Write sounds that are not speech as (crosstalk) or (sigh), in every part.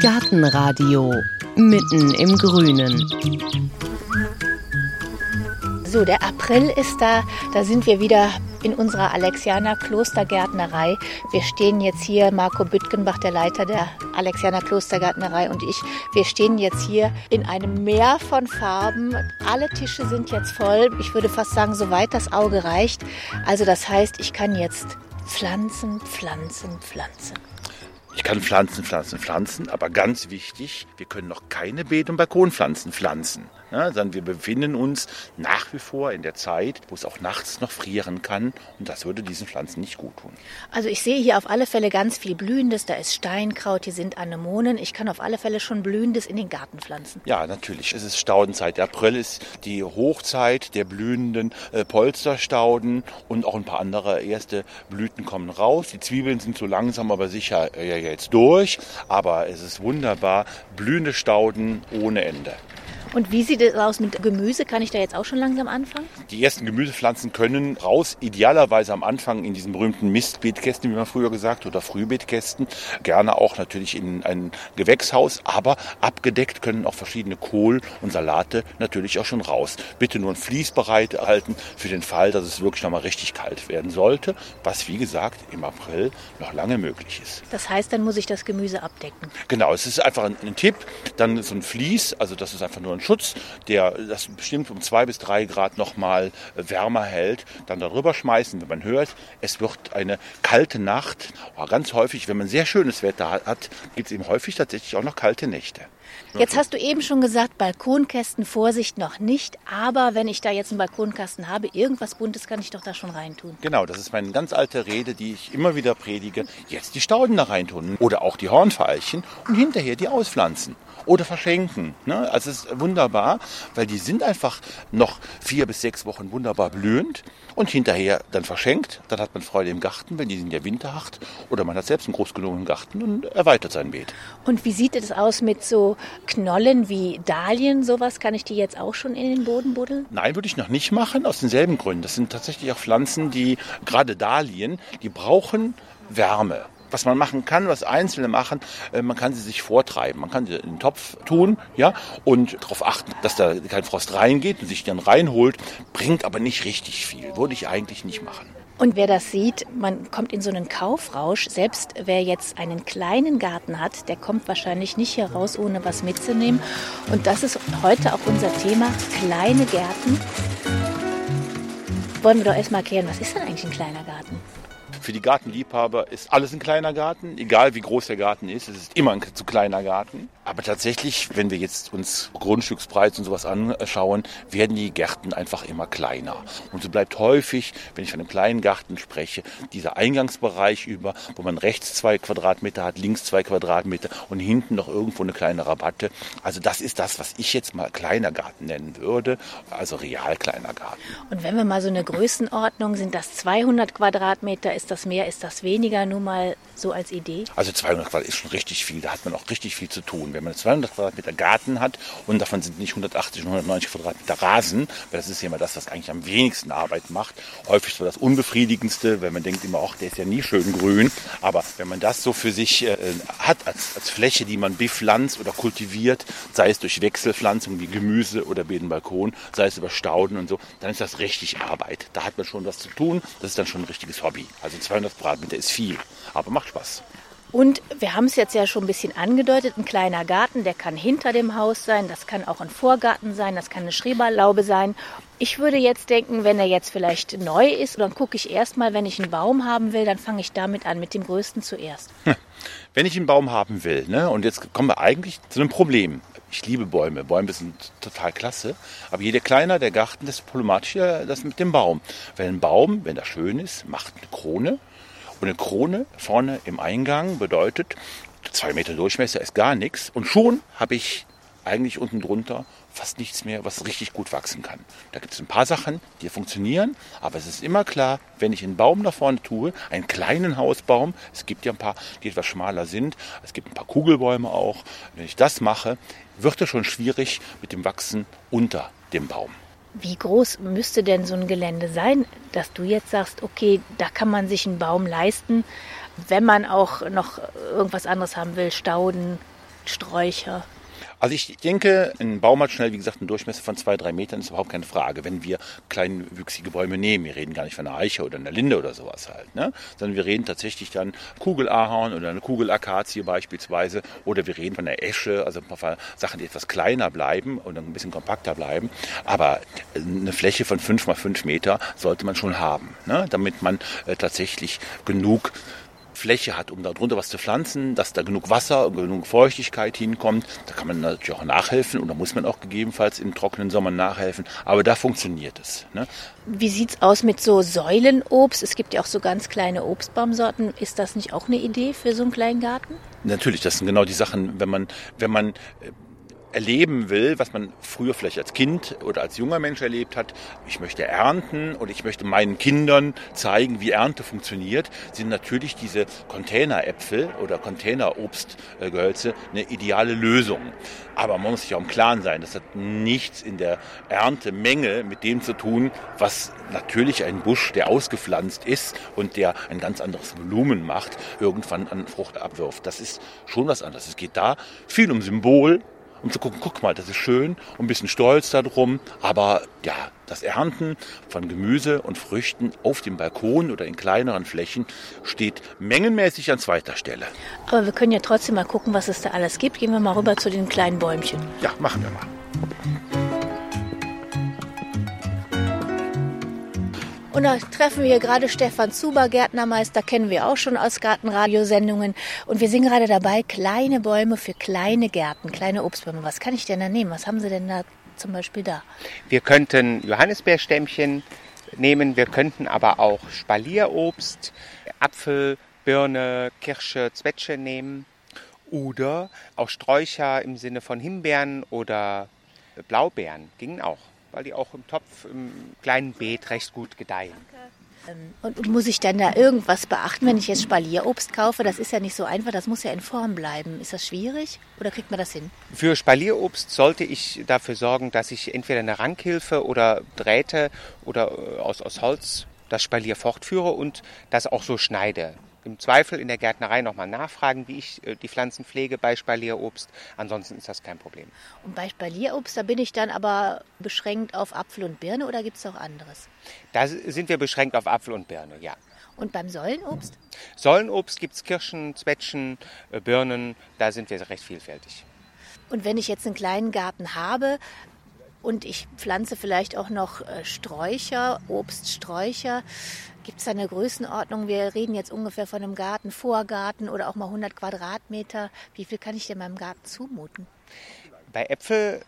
Gartenradio mitten im Grünen. So, der April ist da. Da sind wir wieder in unserer Alexianer Klostergärtnerei. Wir stehen jetzt hier, Marco Büttgenbach, der Leiter der Alexianer Klostergärtnerei und ich, wir stehen jetzt hier in einem Meer von Farben. Alle Tische sind jetzt voll. Ich würde fast sagen, soweit das Auge reicht. Also das heißt, ich kann jetzt pflanzen, pflanzen, pflanzen. Ich kann Pflanzen, Pflanzen, Pflanzen, aber ganz wichtig, wir können noch keine Beet- und Balkonpflanzen pflanzen. Ja, sondern wir befinden uns nach wie vor in der Zeit, wo es auch nachts noch frieren kann und das würde diesen Pflanzen nicht gut tun. Also ich sehe hier auf alle Fälle ganz viel Blühendes. Da ist Steinkraut, hier sind Anemonen. Ich kann auf alle Fälle schon Blühendes in den Garten pflanzen. Ja, natürlich. Es ist Staudenzeit. Der April ist die Hochzeit der blühenden äh, Polsterstauden und auch ein paar andere erste Blüten kommen raus. Die Zwiebeln sind so langsam aber sicher äh, jetzt durch, aber es ist wunderbar. Blühende Stauden ohne Ende. Und wie sieht es aus mit Gemüse? Kann ich da jetzt auch schon langsam anfangen? Die ersten Gemüsepflanzen können raus, idealerweise am Anfang in diesen berühmten Mistbeetkästen, wie man früher gesagt, oder Frühbeetkästen. Gerne auch natürlich in ein Gewächshaus, aber abgedeckt können auch verschiedene Kohl und Salate natürlich auch schon raus. Bitte nur ein Vlies bereit halten für den Fall, dass es wirklich nochmal richtig kalt werden sollte, was wie gesagt im April noch lange möglich ist. Das heißt, dann muss ich das Gemüse abdecken. Genau, es ist einfach ein, ein Tipp. Dann so ein Vlies, also das ist einfach nur ein Schutz, der das bestimmt um zwei bis drei Grad nochmal wärmer hält, dann darüber schmeißen, wenn man hört, es wird eine kalte Nacht. Oh, ganz häufig, wenn man sehr schönes Wetter hat, gibt es eben häufig tatsächlich auch noch kalte Nächte. Jetzt hast du eben schon gesagt, Balkonkästen, Vorsicht noch nicht. Aber wenn ich da jetzt einen Balkonkasten habe, irgendwas Buntes kann ich doch da schon reintun. Genau, das ist meine ganz alte Rede, die ich immer wieder predige. Jetzt die Stauden da reintun oder auch die Hornveilchen und hinterher die auspflanzen oder verschenken. Ne? Also es ist wunderbar, weil die sind einfach noch vier bis sechs Wochen wunderbar blühend und hinterher dann verschenkt. Dann hat man Freude im Garten, wenn die sind ja winterhart oder man hat selbst einen groß genug Garten und erweitert sein Beet. Und wie sieht es aus mit so Knollen wie Dahlien, sowas? Kann ich die jetzt auch schon in den Boden buddeln? Nein, würde ich noch nicht machen, aus denselben Gründen. Das sind tatsächlich auch Pflanzen, die, gerade Dahlien, die brauchen Wärme was man machen kann, was Einzelne machen, äh, man kann sie sich vortreiben. Man kann sie in den Topf tun, ja, und darauf achten, dass da kein Frost reingeht und sich dann reinholt, bringt aber nicht richtig viel. Würde ich eigentlich nicht machen. Und wer das sieht, man kommt in so einen Kaufrausch. Selbst wer jetzt einen kleinen Garten hat, der kommt wahrscheinlich nicht hier raus, ohne was mitzunehmen. Und das ist heute auch unser Thema, kleine Gärten. Wollen wir doch erstmal erklären, was ist denn eigentlich ein kleiner Garten? Für die Gartenliebhaber ist alles ein kleiner Garten, egal wie groß der Garten ist. Es ist immer ein zu kleiner Garten. Aber tatsächlich, wenn wir jetzt uns Grundstückspreis und sowas anschauen, werden die Gärten einfach immer kleiner. Und so bleibt häufig, wenn ich von einem kleinen Garten spreche, dieser Eingangsbereich über, wo man rechts zwei Quadratmeter hat, links zwei Quadratmeter und hinten noch irgendwo eine kleine Rabatte. Also das ist das, was ich jetzt mal kleiner Garten nennen würde, also real kleiner Garten. Und wenn wir mal so eine Größenordnung, sind das 200 Quadratmeter, ist das mehr, ist das weniger, nur mal so als Idee? Also 200 Quadratmeter ist schon richtig viel, da hat man auch richtig viel zu tun. Wenn man 200 Quadratmeter Garten hat und davon sind nicht 180 und 190 Quadratmeter Rasen, weil das ist ja immer das, was eigentlich am wenigsten Arbeit macht. Häufig so das Unbefriedigendste, weil man denkt immer, ach, der ist ja nie schön grün. Aber wenn man das so für sich äh, hat als, als Fläche, die man bepflanzt oder kultiviert, sei es durch Wechselpflanzung wie Gemüse oder Bedenbalkon, sei es über Stauden und so, dann ist das richtig Arbeit. Da hat man schon was zu tun. Das ist dann schon ein richtiges Hobby. Also 200 Quadratmeter ist viel, aber macht Spaß. Und wir haben es jetzt ja schon ein bisschen angedeutet, ein kleiner Garten, der kann hinter dem Haus sein, das kann auch ein Vorgarten sein, das kann eine Schreberlaube sein. Ich würde jetzt denken, wenn er jetzt vielleicht neu ist, dann gucke ich erstmal, wenn ich einen Baum haben will, dann fange ich damit an, mit dem größten zuerst. Wenn ich einen Baum haben will, ne, und jetzt kommen wir eigentlich zu einem Problem. Ich liebe Bäume. Bäume sind total klasse. Aber je kleiner der Garten, desto problematischer das mit dem Baum. Weil ein Baum, wenn er schön ist, macht eine Krone. Und eine Krone vorne im Eingang bedeutet, zwei Meter Durchmesser ist gar nichts. Und schon habe ich eigentlich unten drunter fast nichts mehr, was richtig gut wachsen kann. Da gibt es ein paar Sachen, die funktionieren, aber es ist immer klar, wenn ich einen Baum da vorne tue, einen kleinen Hausbaum, es gibt ja ein paar, die etwas schmaler sind, es gibt ein paar Kugelbäume auch, wenn ich das mache, wird es schon schwierig mit dem Wachsen unter dem Baum. Wie groß müsste denn so ein Gelände sein, dass du jetzt sagst, okay, da kann man sich einen Baum leisten, wenn man auch noch irgendwas anderes haben will, Stauden, Sträucher. Also ich denke, ein Baum hat schnell, wie gesagt, einen Durchmesser von zwei, drei Metern, ist überhaupt keine Frage. Wenn wir kleinwüchsige Bäume nehmen, wir reden gar nicht von einer Eiche oder einer Linde oder sowas halt, ne? sondern wir reden tatsächlich dann Kugelahorn oder eine Kugelakazie beispielsweise oder wir reden von der Esche, also ein paar Sachen, die etwas kleiner bleiben und ein bisschen kompakter bleiben. Aber eine Fläche von fünf mal fünf Meter sollte man schon haben, ne? damit man äh, tatsächlich genug Fläche hat, um darunter was zu pflanzen, dass da genug Wasser und genug Feuchtigkeit hinkommt. Da kann man natürlich auch nachhelfen und da muss man auch gegebenenfalls im trockenen Sommer nachhelfen. Aber da funktioniert es. Ne? Wie sieht es aus mit so Säulenobst? Es gibt ja auch so ganz kleine Obstbaumsorten. Ist das nicht auch eine Idee für so einen kleinen Garten? Natürlich, das sind genau die Sachen, wenn man, wenn man äh, erleben will, was man früher vielleicht als Kind oder als junger Mensch erlebt hat. Ich möchte ernten und ich möchte meinen Kindern zeigen, wie Ernte funktioniert, sind natürlich diese Containeräpfel oder Containerobstgehölze eine ideale Lösung. Aber man muss sich auch im Klaren sein, das hat nichts in der Erntemenge mit dem zu tun, was natürlich ein Busch, der ausgepflanzt ist und der ein ganz anderes Volumen macht, irgendwann an Frucht abwirft. Das ist schon was anderes. Es geht da viel um Symbol, um zu gucken, guck mal, das ist schön und ein bisschen stolz darum. Aber ja, das Ernten von Gemüse und Früchten auf dem Balkon oder in kleineren Flächen steht mengenmäßig an zweiter Stelle. Aber wir können ja trotzdem mal gucken, was es da alles gibt. Gehen wir mal rüber zu den kleinen Bäumchen. Ja, machen wir mal. Und da treffen wir gerade Stefan Zuber, Gärtnermeister, kennen wir auch schon aus Gartenradiosendungen. Und wir sind gerade dabei, kleine Bäume für kleine Gärten, kleine Obstbäume. Was kann ich denn da nehmen? Was haben Sie denn da zum Beispiel da? Wir könnten Johannisbeerstämmchen nehmen, wir könnten aber auch Spalierobst, Apfel, Birne, Kirsche, Zwetsche nehmen. Oder auch Sträucher im Sinne von Himbeeren oder Blaubeeren gingen auch weil die auch im Topf, im kleinen Beet recht gut gedeihen. Ähm, und muss ich dann da irgendwas beachten, wenn ich jetzt Spalierobst kaufe? Das ist ja nicht so einfach, das muss ja in Form bleiben. Ist das schwierig oder kriegt man das hin? Für Spalierobst sollte ich dafür sorgen, dass ich entweder eine Rankhilfe oder Drähte oder äh, aus, aus Holz das Spalier fortführe und das auch so schneide im Zweifel in der Gärtnerei nochmal nachfragen, wie ich äh, die Pflanzen pflege bei Spalierobst. Ansonsten ist das kein Problem. Und bei Spalierobst, da bin ich dann aber beschränkt auf Apfel und Birne oder gibt es auch anderes? Da sind wir beschränkt auf Apfel und Birne, ja. Und beim Säulenobst? Säulenobst gibt es Kirschen, Zwetschen, äh, Birnen, da sind wir recht vielfältig. Und wenn ich jetzt einen kleinen Garten habe, und ich pflanze vielleicht auch noch äh, Sträucher, Obststräucher. Gibt es da eine Größenordnung? Wir reden jetzt ungefähr von einem Garten, Vorgarten oder auch mal 100 Quadratmeter. Wie viel kann ich denn meinem Garten zumuten? Bei Äpfel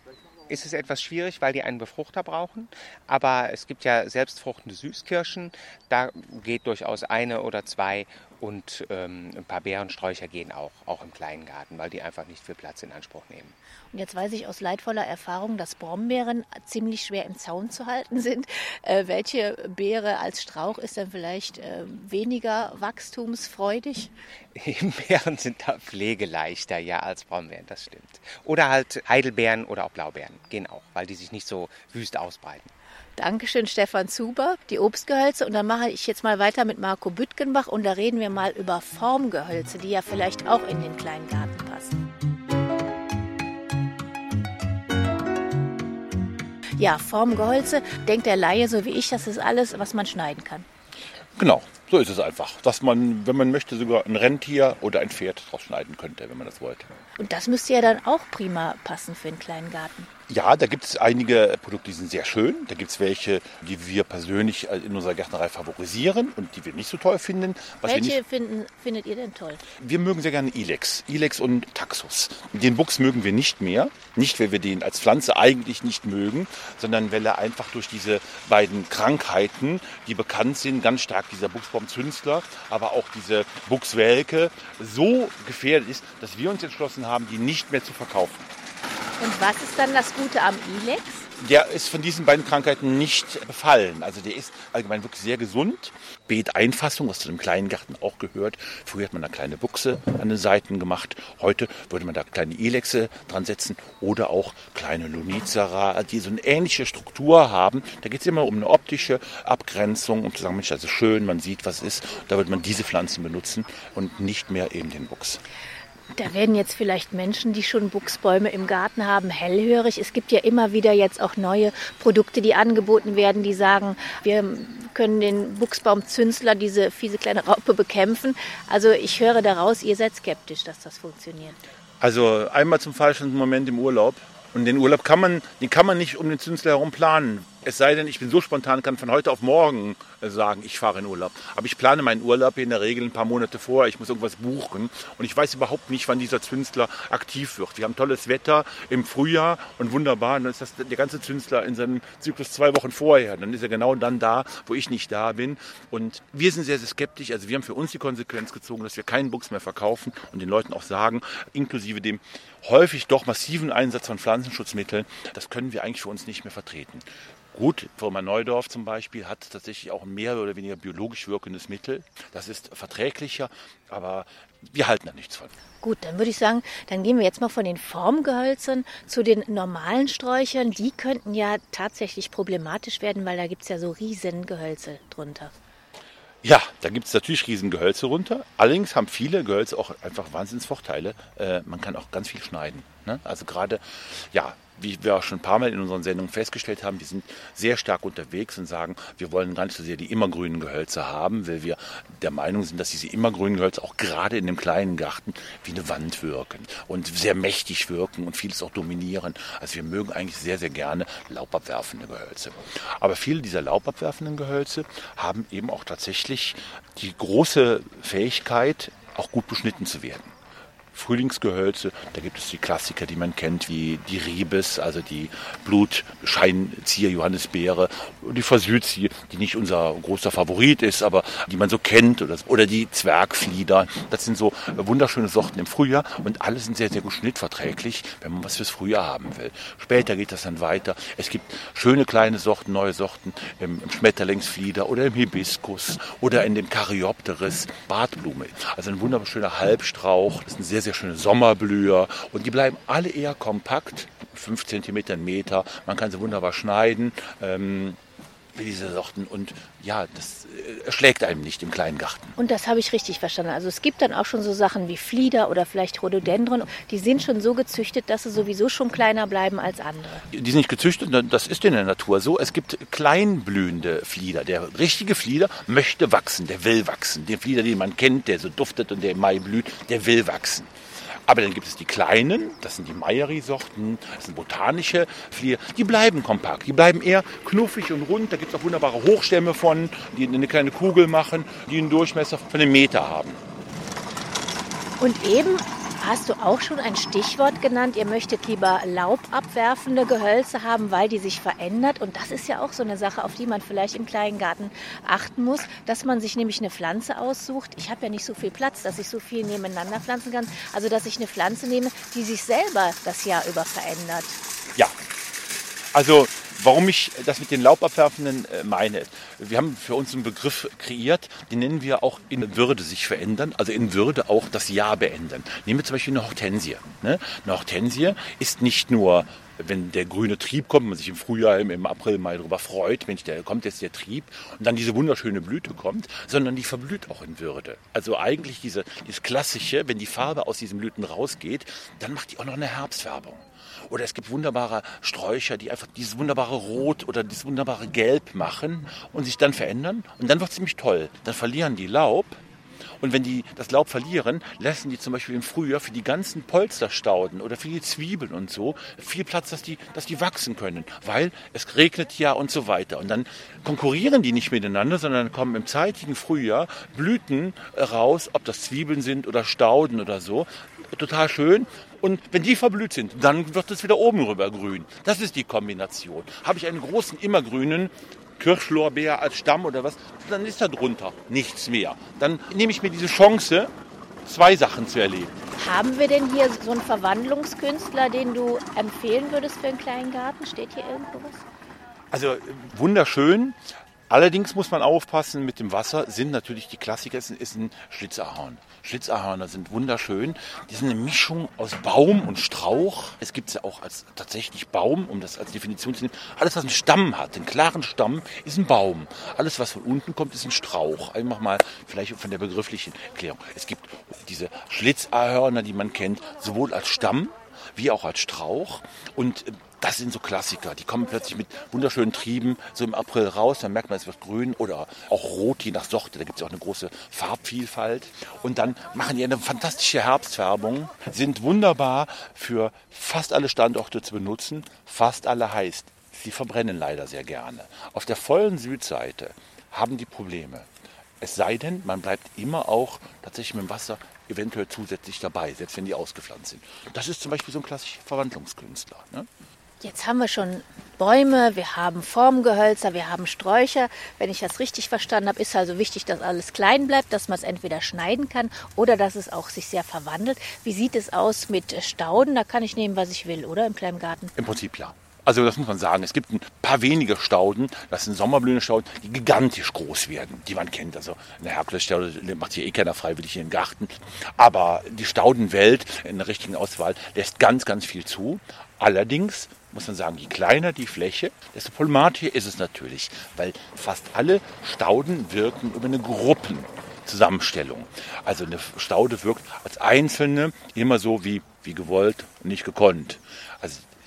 ist es etwas schwierig, weil die einen Befruchter brauchen. Aber es gibt ja selbstfruchtende Süßkirschen. Da geht durchaus eine oder zwei und ähm, ein paar Beerensträucher gehen auch, auch im kleinen Garten, weil die einfach nicht viel Platz in Anspruch nehmen. Und jetzt weiß ich aus leidvoller Erfahrung, dass Brombeeren ziemlich schwer im Zaun zu halten sind. Äh, welche Beere als Strauch ist dann vielleicht äh, weniger wachstumsfreudig? (laughs) Himbeeren sind da pflegeleichter, ja, als Brombeeren, das stimmt. Oder halt Heidelbeeren oder auch Blaubeeren gehen auch, weil die sich nicht so wüst ausbreiten. Dankeschön, Stefan Zuber, die Obstgehölze. Und dann mache ich jetzt mal weiter mit Marco Büttgenbach und da reden wir mal über Formgehölze, die ja vielleicht auch in den kleinen Garten passen. Ja, Formgehölze, denkt der Laie so wie ich, das ist alles, was man schneiden kann. Genau, so ist es einfach. Dass man, wenn man möchte, sogar ein Rentier oder ein Pferd draus schneiden könnte, wenn man das wollte. Und das müsste ja dann auch prima passen für einen kleinen Garten. Ja, da gibt es einige Produkte, die sind sehr schön. Da gibt es welche, die wir persönlich äh, in unserer Gärtnerei favorisieren und die wir nicht so toll finden. Was welche nicht... finden, findet ihr denn toll? Wir mögen sehr gerne Ilex. Ilex und Taxus. Den Buchs mögen wir nicht mehr. Nicht, weil wir den als Pflanze eigentlich nicht mögen, sondern weil er einfach durch diese beiden Krankheiten, die bekannt sind, ganz stark dieser Buchsbaumzünstler, aber auch diese Buchswelke, so gefährdet ist, dass wir uns entschlossen haben, die nicht mehr zu verkaufen. Und was ist dann das Gute am Ilex? Der ist von diesen beiden Krankheiten nicht befallen. Also der ist allgemein wirklich sehr gesund. Beeteinfassung, was zu dem kleinen Garten auch gehört. Früher hat man da kleine Buchse an den Seiten gemacht. Heute würde man da kleine Elexe dran setzen oder auch kleine Lunizera, die so eine ähnliche Struktur haben. Da geht es immer um eine optische Abgrenzung, um zu sagen, Mensch, das ist schön, man sieht, was ist. Da wird man diese Pflanzen benutzen und nicht mehr eben den Buchs. Da werden jetzt vielleicht Menschen, die schon Buchsbäume im Garten haben, hellhörig. Es gibt ja immer wieder jetzt auch neue Produkte, die angeboten werden, die sagen, wir können den Buchsbaumzünsler, diese fiese kleine Raupe, bekämpfen. Also ich höre daraus, ihr seid skeptisch, dass das funktioniert. Also einmal zum falschen Moment im Urlaub. Und den Urlaub kann man, den kann man nicht um den Zünsler herum planen. Es sei denn, ich bin so spontan, kann von heute auf morgen äh, sagen, ich fahre in Urlaub. Aber ich plane meinen Urlaub in der Regel ein paar Monate vor. Ich muss irgendwas buchen. Und ich weiß überhaupt nicht, wann dieser Zünsler aktiv wird. Wir haben tolles Wetter im Frühjahr und wunderbar. Und dann ist das der ganze Zünsler in seinem Zyklus zwei Wochen vorher. Dann ist er genau dann da, wo ich nicht da bin. Und wir sind sehr, sehr skeptisch. Also wir haben für uns die Konsequenz gezogen, dass wir keinen Buchs mehr verkaufen und den Leuten auch sagen, inklusive dem häufig doch massiven Einsatz von Pflanzenschutzmitteln, das können wir eigentlich für uns nicht mehr vertreten. Gut, Firma Neudorf zum Beispiel hat tatsächlich auch ein mehr oder weniger biologisch wirkendes Mittel. Das ist verträglicher, aber wir halten da nichts von. Gut, dann würde ich sagen, dann gehen wir jetzt mal von den Formgehölzern zu den normalen Sträuchern. Die könnten ja tatsächlich problematisch werden, weil da gibt es ja so riesen Gehölze drunter. Ja, da gibt es natürlich riesen Gehölze runter. Allerdings haben viele Gehölze auch einfach Wahnsinnsvorteile. Äh, man kann auch ganz viel schneiden. Ne? Also gerade, ja, wie wir auch schon ein paar Mal in unseren Sendungen festgestellt haben, die sind sehr stark unterwegs und sagen, wir wollen gar nicht so sehr die immergrünen Gehölze haben, weil wir der Meinung sind, dass diese immergrünen Gehölze auch gerade in dem kleinen Garten wie eine Wand wirken und sehr mächtig wirken und vieles auch dominieren. Also wir mögen eigentlich sehr, sehr gerne laubabwerfende Gehölze. Aber viele dieser laubabwerfenden Gehölze haben eben auch tatsächlich die große Fähigkeit, auch gut beschnitten zu werden. Frühlingsgehölze. Da gibt es die Klassiker, die man kennt, wie die Ribes, also die Blutscheinzieher Johannisbeere, die Versüzie, die nicht unser großer Favorit ist, aber die man so kennt, oder, oder die Zwergflieder. Das sind so wunderschöne Sorten im Frühjahr und alle sind sehr, sehr gut schnittverträglich, wenn man was fürs Frühjahr haben will. Später geht das dann weiter. Es gibt schöne kleine Sorten, neue Sorten im, im Schmetterlingsflieder oder im Hibiskus oder in dem Caryopteris, Bartblume. Also ein wunderschöner Halbstrauch. Das ist ein sehr, sehr schöne Sommerblüher und die bleiben alle eher kompakt, 5 cm, Meter. Man kann sie wunderbar schneiden. Ähm, diese Sorten und ja, das äh, schlägt einem nicht im kleinen Garten. Und das habe ich richtig verstanden. Also es gibt dann auch schon so Sachen wie Flieder oder vielleicht Rhododendron, die sind schon so gezüchtet, dass sie sowieso schon kleiner bleiben als andere. Die sind nicht gezüchtet, das ist in der Natur so. Es gibt kleinblühende Flieder. Der richtige Flieder möchte wachsen, der will wachsen. Der Flieder, den man kennt, der so duftet und der im Mai blüht, der will wachsen. Aber dann gibt es die kleinen, das sind die Mayeri-Sorten, das sind botanische Flieder, die bleiben kompakt, die bleiben eher knuffig und rund. Da gibt es auch wunderbare Hochstämme von, die eine kleine Kugel machen, die einen Durchmesser von einem Meter haben. Und eben hast du auch schon ein Stichwort genannt. Ihr möchtet lieber laubabwerfende Gehölze haben, weil die sich verändert. Und das ist ja auch so eine Sache, auf die man vielleicht im kleinen Garten achten muss, dass man sich nämlich eine Pflanze aussucht. Ich habe ja nicht so viel Platz, dass ich so viel nebeneinander pflanzen kann. Also dass ich eine Pflanze nehme, die sich selber das Jahr über verändert. Ja, also Warum ich das mit den Laubabwerfenden äh, meine, wir haben für uns einen Begriff kreiert, den nennen wir auch in Würde sich verändern, also in Würde auch das Jahr beenden. Nehmen wir zum Beispiel eine Hortensie. Ne? Eine Hortensie ist nicht nur wenn der grüne Trieb kommt, man sich im Frühjahr, im April, Mai darüber freut, Mensch, der kommt jetzt der Trieb und dann diese wunderschöne Blüte kommt, sondern die verblüht auch in Würde. Also eigentlich diese, dieses klassische, wenn die Farbe aus diesen Blüten rausgeht, dann macht die auch noch eine Herbstfärbung. Oder es gibt wunderbare Sträucher, die einfach dieses wunderbare Rot oder dieses wunderbare Gelb machen und sich dann verändern. Und dann wird es ziemlich toll. Dann verlieren die Laub. Und wenn die das Laub verlieren, lassen die zum Beispiel im Frühjahr für die ganzen Polsterstauden oder für die Zwiebeln und so viel Platz, dass die, dass die wachsen können, weil es regnet ja und so weiter. Und dann konkurrieren die nicht miteinander, sondern kommen im zeitigen Frühjahr Blüten raus, ob das Zwiebeln sind oder Stauden oder so. Total schön. Und wenn die verblüht sind, dann wird es wieder oben rüber grün. Das ist die Kombination. Habe ich einen großen immergrünen Kirschlorbeer als Stamm oder was, dann ist da drunter nichts mehr. Dann nehme ich mir diese Chance zwei Sachen zu erleben. Haben wir denn hier so einen Verwandlungskünstler, den du empfehlen würdest für einen kleinen Garten? Steht hier irgendwo was? Also wunderschön. Allerdings muss man aufpassen mit dem Wasser, sind natürlich die Klassiker, es ist ein Schlitzahorn. Schlitzahörner sind wunderschön. Die sind eine Mischung aus Baum und Strauch. Es gibt sie auch als tatsächlich Baum, um das als Definition zu nehmen. Alles, was einen Stamm hat, einen klaren Stamm, ist ein Baum. Alles, was von unten kommt, ist ein Strauch. Einfach mal vielleicht von der begrifflichen Erklärung. Es gibt diese Schlitzahörner, die man kennt, sowohl als Stamm wie auch als Strauch. Und das sind so Klassiker. Die kommen plötzlich mit wunderschönen Trieben so im April raus. Dann merkt man, es wird grün oder auch rot, je nach Sorte. Da gibt es auch eine große Farbvielfalt. Und dann machen die eine fantastische Herbstfärbung, sind wunderbar für fast alle Standorte zu benutzen. Fast alle heißt, sie verbrennen leider sehr gerne. Auf der vollen Südseite haben die Probleme. Es sei denn, man bleibt immer auch tatsächlich mit dem Wasser eventuell zusätzlich dabei, selbst wenn die ausgepflanzt sind. Das ist zum Beispiel so ein klassischer Verwandlungskünstler. Ne? Jetzt haben wir schon Bäume, wir haben Formgehölzer, wir haben Sträucher. Wenn ich das richtig verstanden habe, ist also wichtig, dass alles klein bleibt, dass man es entweder schneiden kann oder dass es auch sich sehr verwandelt. Wie sieht es aus mit Stauden? Da kann ich nehmen, was ich will, oder im kleinen? Im Prinzip ja. Also das muss man sagen. Es gibt ein paar wenige Stauden, das sind sommerblühende Stauden, die gigantisch groß werden, die man kennt. Also eine Herkulesstaude macht hier eh keiner freiwillig in den Garten. Aber die Staudenwelt in der richtigen Auswahl lässt ganz, ganz viel zu. Allerdings muss man sagen, je kleiner die Fläche, desto problematischer ist es natürlich, weil fast alle Stauden wirken über eine Gruppenzusammenstellung. Also eine Staude wirkt als einzelne immer so wie, wie gewollt und nicht gekonnt.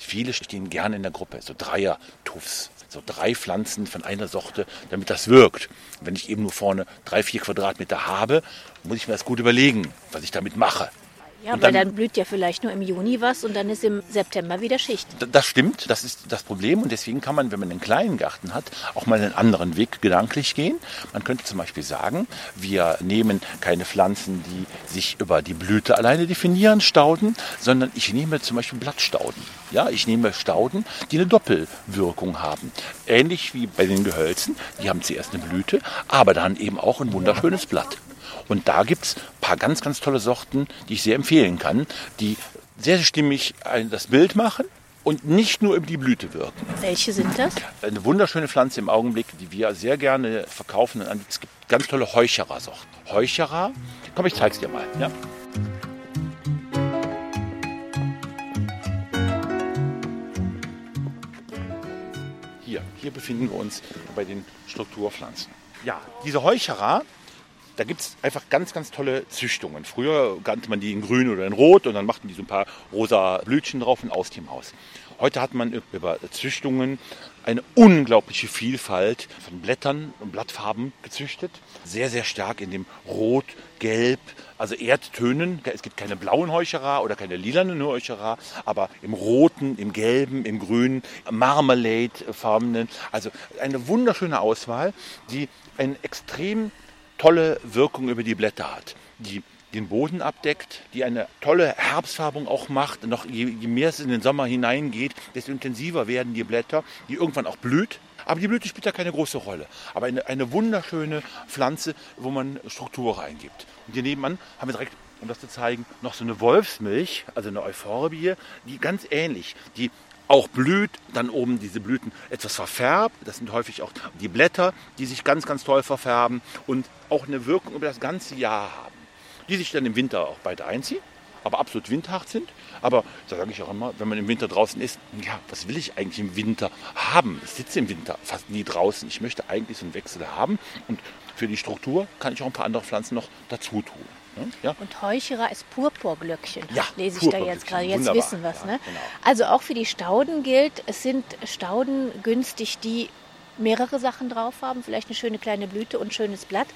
Viele stehen gerne in der Gruppe, so Dreier-Tuffs. So drei Pflanzen von einer Sorte, damit das wirkt. wenn ich eben nur vorne drei, vier Quadratmeter habe, muss ich mir das gut überlegen, was ich damit mache. Ja, und weil dann, dann, blüht ja vielleicht nur im Juni was und dann ist im September wieder Schicht. Das stimmt, das ist das Problem und deswegen kann man, wenn man einen kleinen Garten hat, auch mal einen anderen Weg gedanklich gehen. Man könnte zum Beispiel sagen, wir nehmen keine Pflanzen, die sich über die Blüte alleine definieren, Stauden, sondern ich nehme zum Beispiel Blattstauden. Ja, ich nehme Stauden, die eine Doppelwirkung haben. Ähnlich wie bei den Gehölzen, die haben zuerst eine Blüte, aber dann eben auch ein wunderschönes Blatt. Und da gibt es ein paar ganz, ganz tolle Sorten, die ich sehr empfehlen kann, die sehr stimmig das Bild machen und nicht nur über die Blüte wirken. Welche sind das? Eine wunderschöne Pflanze im Augenblick, die wir sehr gerne verkaufen. Es gibt ganz tolle Heucherer-Sorten. Heucherer, komm, ich zeig's dir mal. Ja. Hier, hier befinden wir uns bei den Strukturpflanzen. Ja, diese Heucherer da gibt es einfach ganz, ganz tolle Züchtungen. Früher kannte man die in grün oder in rot und dann machten die so ein paar rosa Blütchen drauf und aus dem Haus. Heute hat man über Züchtungen eine unglaubliche Vielfalt von Blättern und Blattfarben gezüchtet. Sehr, sehr stark in dem Rot, Gelb, also Erdtönen. Es gibt keine blauen Heucherer oder keine lilanen Heucherer, aber im Roten, im Gelben, im Grünen, Marmalade-farbenen. Also eine wunderschöne Auswahl, die einen extrem tolle Wirkung über die Blätter hat, die den Boden abdeckt, die eine tolle Herbstfärbung auch macht. Noch je, je mehr es in den Sommer hineingeht, desto intensiver werden die Blätter, die irgendwann auch blüht. Aber die Blüte spielt da keine große Rolle. Aber eine, eine wunderschöne Pflanze, wo man Struktur reingibt. Und hier nebenan haben wir direkt, um das zu zeigen, noch so eine Wolfsmilch, also eine Euphorbie, die ganz ähnlich, die auch blüht, dann oben diese Blüten etwas verfärbt. Das sind häufig auch die Blätter, die sich ganz, ganz toll verfärben und auch eine Wirkung über das ganze Jahr haben. Die sich dann im Winter auch beide einziehen, aber absolut windhart sind. Aber da sage ich auch immer, wenn man im Winter draußen ist, ja, was will ich eigentlich im Winter haben? Ich sitze im Winter fast nie draußen. Ich möchte eigentlich so einen Wechsel haben und für die Struktur kann ich auch ein paar andere Pflanzen noch dazu tun. Ja. Und Heucherer ist Purpurglöckchen, ja, lese ich da jetzt gerade. Jetzt Wunderbar. wissen wir es. ne? Genau. Also auch für die Stauden gilt, es sind Stauden günstig, die mehrere Sachen drauf haben, vielleicht eine schöne kleine Blüte und ein schönes Blatt.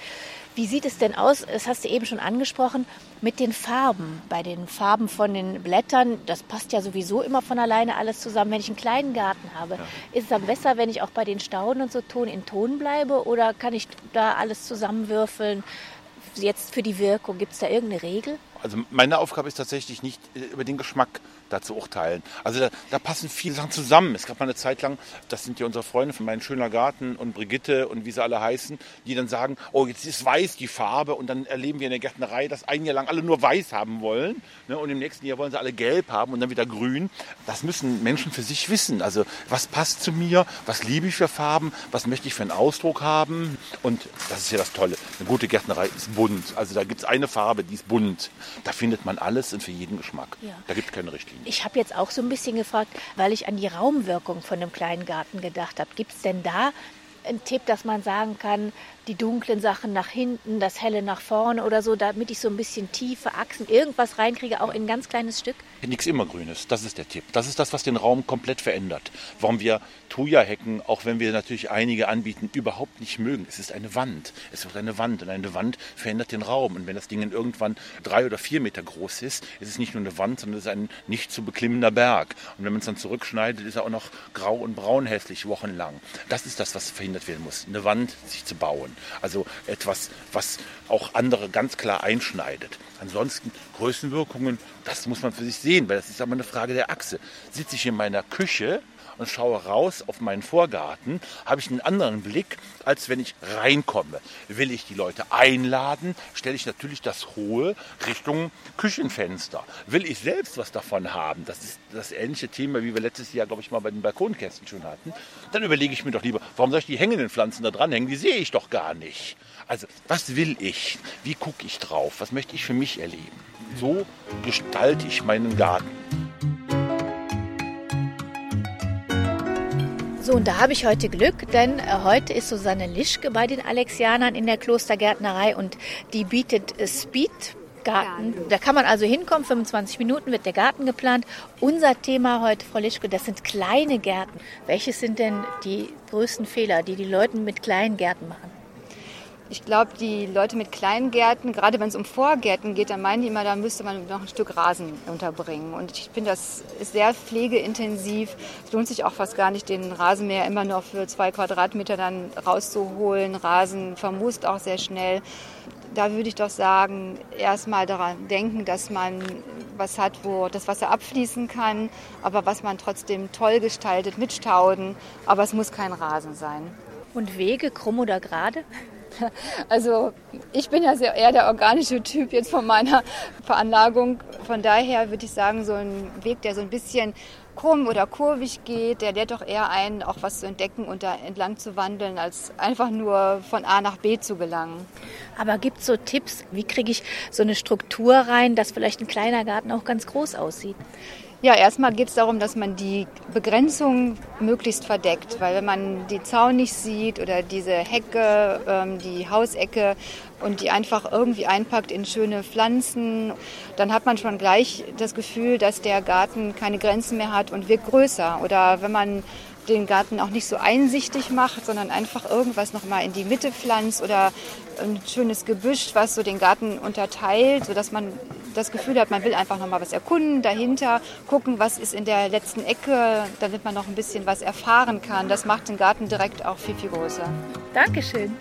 Wie sieht es denn aus, das hast du eben schon angesprochen, mit den Farben? Bei den Farben von den Blättern, das passt ja sowieso immer von alleine alles zusammen. Wenn ich einen kleinen Garten habe, ja. ist es dann besser, wenn ich auch bei den Stauden und so Ton in Ton bleibe oder kann ich da alles zusammenwürfeln? Jetzt für die Wirkung? Gibt es da irgendeine Regel? Also meine Aufgabe ist tatsächlich nicht äh, über den Geschmack da zu urteilen. Also da, da, passen viele Sachen zusammen. Es gab mal eine Zeit lang, das sind ja unsere Freunde von meinem schöner Garten und Brigitte und wie sie alle heißen, die dann sagen, oh jetzt ist weiß die Farbe und dann erleben wir in der Gärtnerei, dass ein Jahr lang alle nur weiß haben wollen ne, und im nächsten Jahr wollen sie alle gelb haben und dann wieder grün. Das müssen Menschen für sich wissen. Also was passt zu mir, was liebe ich für Farben, was möchte ich für einen Ausdruck haben und das ist ja das Tolle. Eine gute Gärtnerei ist bunt. Also da gibt es eine Farbe, die ist bunt. Da findet man alles und für jeden Geschmack. Ja. Da gibt es keine Richtlinie. Ich habe jetzt auch so ein bisschen gefragt, weil ich an die Raumwirkung von einem kleinen Garten gedacht habe. Gibt es denn da einen Tipp, dass man sagen kann, die dunklen Sachen nach hinten, das helle nach vorne oder so, damit ich so ein bisschen tiefe Achsen, irgendwas reinkriege, auch in ein ganz kleines Stück? Nichts immergrünes, das ist der Tipp. Das ist das, was den Raum komplett verändert. Warum wir Thuja-Hecken, auch wenn wir natürlich einige anbieten, überhaupt nicht mögen. Es ist eine Wand. Es wird eine Wand und eine Wand verändert den Raum. Und wenn das Ding irgendwann drei oder vier Meter groß ist, ist es nicht nur eine Wand, sondern es ist ein nicht zu beklimmender Berg. Und wenn man es dann zurückschneidet, ist er auch noch grau und braun hässlich wochenlang. Das ist das, was verhindert werden muss. Eine Wand sich zu bauen. Also etwas, was auch andere ganz klar einschneidet. Ansonsten Größenwirkungen, das muss man für sich sehen, weil das ist aber eine Frage der Achse. Sitze ich in meiner Küche und schaue raus auf meinen Vorgarten, habe ich einen anderen Blick, als wenn ich reinkomme. Will ich die Leute einladen, stelle ich natürlich das hohe Richtung Küchenfenster. Will ich selbst was davon haben, das ist das ähnliche Thema, wie wir letztes Jahr, glaube ich, mal bei den Balkonkästen schon hatten, dann überlege ich mir doch lieber, warum soll ich die hängenden Pflanzen da dranhängen? Die sehe ich doch gar nicht. Also, was will ich? Wie gucke ich drauf? Was möchte ich für mich erleben? So gestalte ich meinen Garten. So, und da habe ich heute Glück, denn äh, heute ist Susanne Lischke bei den Alexianern in der Klostergärtnerei und die bietet äh, Speed Garten. Da kann man also hinkommen, 25 Minuten wird der Garten geplant. Unser Thema heute, Frau Lischke, das sind kleine Gärten. Welches sind denn die größten Fehler, die die Leute mit kleinen Gärten machen? Ich glaube, die Leute mit kleinen Gärten, gerade wenn es um Vorgärten geht, dann meinen die immer, da müsste man noch ein Stück Rasen unterbringen. Und ich finde, das ist sehr pflegeintensiv. Es lohnt sich auch fast gar nicht, den Rasenmäher immer nur für zwei Quadratmeter dann rauszuholen. Rasen vermust auch sehr schnell. Da würde ich doch sagen, erstmal daran denken, dass man was hat, wo das Wasser abfließen kann, aber was man trotzdem toll gestaltet mit Stauden. Aber es muss kein Rasen sein. Und Wege, krumm oder gerade? (laughs) Also ich bin ja sehr eher der organische Typ jetzt von meiner Veranlagung. Von daher würde ich sagen, so ein Weg, der so ein bisschen krumm oder kurvig geht, der lädt doch eher ein, auch was zu entdecken und da entlang zu wandeln, als einfach nur von A nach B zu gelangen. Aber gibt es so Tipps, wie kriege ich so eine Struktur rein, dass vielleicht ein kleiner Garten auch ganz groß aussieht? Ja, erstmal geht es darum, dass man die Begrenzung möglichst verdeckt, weil wenn man die Zaun nicht sieht oder diese Hecke, ähm, die Hausecke und die einfach irgendwie einpackt in schöne Pflanzen, dann hat man schon gleich das Gefühl, dass der Garten keine Grenzen mehr hat und wird größer. Oder wenn man den Garten auch nicht so einsichtig macht, sondern einfach irgendwas nochmal in die Mitte pflanzt oder ein schönes Gebüsch, was so den Garten unterteilt, sodass man das Gefühl hat, man will einfach nochmal was erkunden, dahinter gucken, was ist in der letzten Ecke, damit man noch ein bisschen was erfahren kann. Das macht den Garten direkt auch viel, viel größer. Dankeschön.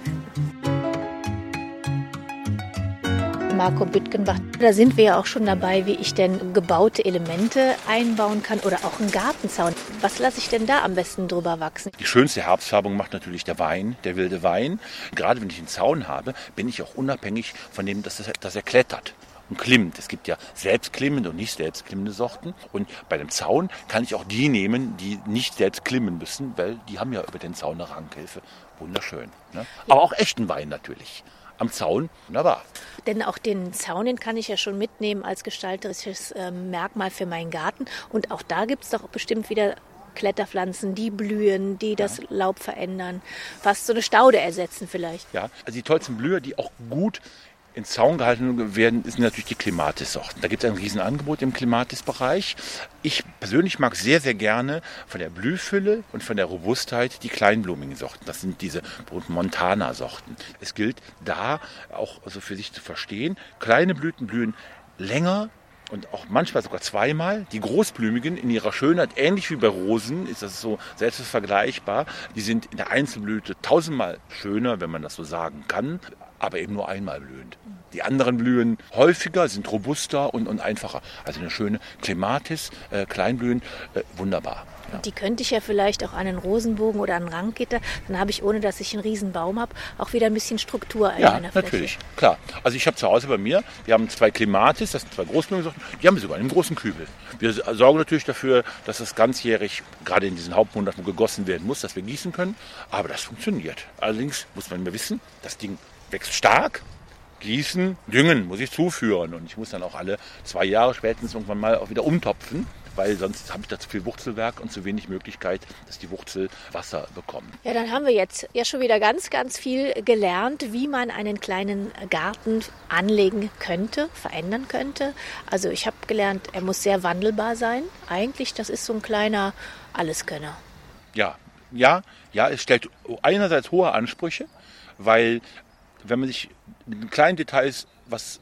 Marco Büttgenbach. Da sind wir ja auch schon dabei, wie ich denn gebaute Elemente einbauen kann oder auch einen Gartenzaun. Was lasse ich denn da am besten drüber wachsen? Die schönste Herbstfärbung macht natürlich der Wein, der wilde Wein. Gerade wenn ich einen Zaun habe, bin ich auch unabhängig von dem, dass, das, dass er klettert und klimmt. Es gibt ja selbstklimmende und nicht selbstklimmende Sorten. Und bei dem Zaun kann ich auch die nehmen, die nicht selbst klimmen müssen, weil die haben ja über den Zaun eine Rankhilfe. Wunderschön. Ne? Aber auch echten Wein natürlich am Zaun. Wunderbar. Denn auch den Zaun, den kann ich ja schon mitnehmen als gestalterisches äh, Merkmal für meinen Garten. Und auch da gibt es doch bestimmt wieder Kletterpflanzen, die blühen, die das Laub verändern, fast so eine Staude ersetzen vielleicht. Ja, also die tollsten Blüher, die auch gut in Zaun gehalten werden, sind natürlich die Klimatis-Sorten. Da gibt es ein Riesenangebot im Klimatis-Bereich. Ich persönlich mag sehr, sehr gerne von der Blühfülle und von der Robustheit die kleinblumigen Sorten. Das sind diese Montana-Sorten. Es gilt da auch also für sich zu verstehen, kleine Blüten blühen länger und auch manchmal sogar zweimal. Die Großblumigen in ihrer Schönheit, ähnlich wie bei Rosen, ist das so selbst vergleichbar. Die sind in der Einzelblüte tausendmal schöner, wenn man das so sagen kann. Aber eben nur einmal blühend. Die anderen blühen häufiger, sind robuster und, und einfacher. Also eine schöne Clematis, äh, Kleinblühen, äh, wunderbar. Und die könnte ich ja vielleicht auch an einen Rosenbogen oder an einen Ranggitter. Dann habe ich, ohne dass ich einen riesen Baum habe, auch wieder ein bisschen Struktur in Ja, meiner Fläche. natürlich, klar. Also ich habe zu Hause bei mir, wir haben zwei Clematis, das sind zwei Großblütensorten, die haben wir sogar in einem großen Kübel. Wir sorgen natürlich dafür, dass es ganzjährig, gerade in diesen Hauptmonaten, gegossen werden muss, dass wir gießen können. Aber das funktioniert. Allerdings muss man immer wissen, das Ding wächst stark. Gießen, düngen muss ich zuführen und ich muss dann auch alle zwei Jahre spätestens irgendwann mal auch wieder umtopfen, weil sonst habe ich da zu viel Wurzelwerk und zu wenig Möglichkeit, dass die Wurzel Wasser bekommen. Ja, dann haben wir jetzt ja schon wieder ganz, ganz viel gelernt, wie man einen kleinen Garten anlegen könnte, verändern könnte. Also ich habe gelernt, er muss sehr wandelbar sein. Eigentlich, das ist so ein kleiner Alleskönner. Ja, ja, ja, es stellt einerseits hohe Ansprüche, weil wenn man sich mit kleinen Details was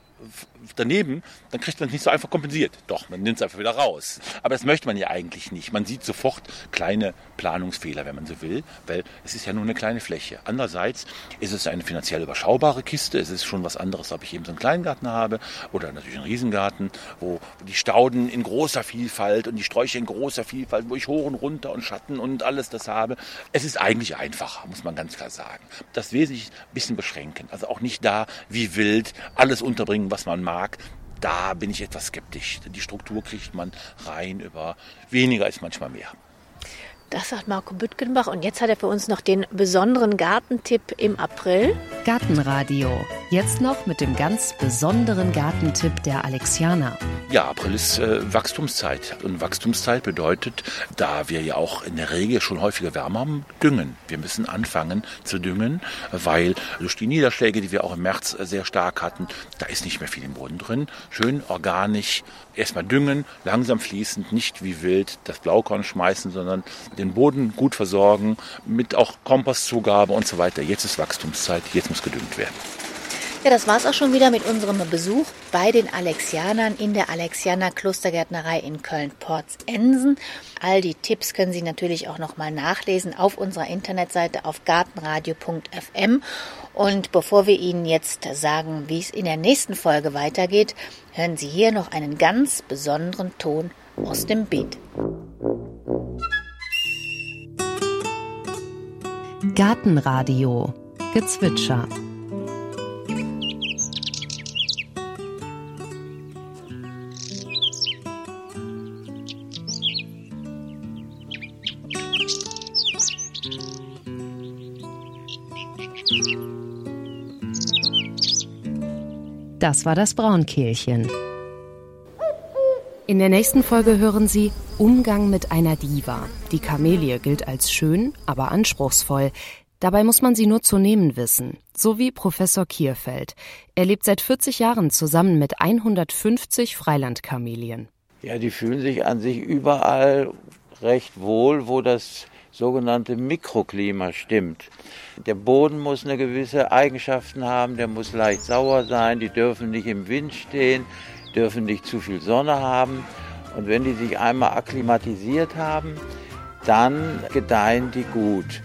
daneben, dann kriegt man es nicht so einfach kompensiert. Doch, man nimmt es einfach wieder raus. Aber das möchte man ja eigentlich nicht. Man sieht sofort kleine Planungsfehler, wenn man so will, weil es ist ja nur eine kleine Fläche. Andererseits ist es eine finanziell überschaubare Kiste. Es ist schon was anderes, ob ich eben so einen kleinen Garten habe oder natürlich einen Riesengarten, wo die Stauden in großer Vielfalt und die Sträucher in großer Vielfalt, wo ich hoch und runter und Schatten und alles das habe. Es ist eigentlich einfacher, muss man ganz klar sagen. Das Wesentliche ein bisschen beschränken. Also auch nicht da wie wild alles unterbringen, was man mag. Da bin ich etwas skeptisch. Die Struktur kriegt man rein über weniger ist manchmal mehr. Das sagt Marco Büttgenbach. Und jetzt hat er für uns noch den besonderen Gartentipp im April. Gartenradio. Jetzt noch mit dem ganz besonderen Gartentipp der Alexianer. Ja, April ist äh, Wachstumszeit. Und Wachstumszeit bedeutet, da wir ja auch in der Regel schon häufiger Wärme haben, düngen. Wir müssen anfangen zu düngen, weil durch die Niederschläge, die wir auch im März äh, sehr stark hatten, da ist nicht mehr viel im Boden drin. Schön organisch. Erstmal düngen, langsam fließend, nicht wie wild das Blaukorn schmeißen, sondern den Boden gut versorgen, mit auch Kompostzugabe und so weiter. Jetzt ist Wachstumszeit, jetzt muss gedüngt werden. Ja, das war's auch schon wieder mit unserem Besuch bei den Alexianern in der Alexianer Klostergärtnerei in Köln-Porz-Ensen. All die Tipps können Sie natürlich auch nochmal nachlesen auf unserer Internetseite auf gartenradio.fm. Und bevor wir Ihnen jetzt sagen, wie es in der nächsten Folge weitergeht, hören Sie hier noch einen ganz besonderen Ton aus dem Beet. Gartenradio. Gezwitscher. Das war das Braunkehlchen. In der nächsten Folge hören Sie Umgang mit einer Diva. Die Kamelie gilt als schön, aber anspruchsvoll. Dabei muss man sie nur zu nehmen wissen. So wie Professor Kierfeld. Er lebt seit 40 Jahren zusammen mit 150 Freilandkamelien. Ja, die fühlen sich an sich überall recht wohl, wo das sogenannte Mikroklima stimmt. Der Boden muss eine gewisse Eigenschaften haben, der muss leicht sauer sein, die dürfen nicht im Wind stehen, dürfen nicht zu viel Sonne haben. Und wenn die sich einmal akklimatisiert haben, dann gedeihen die gut.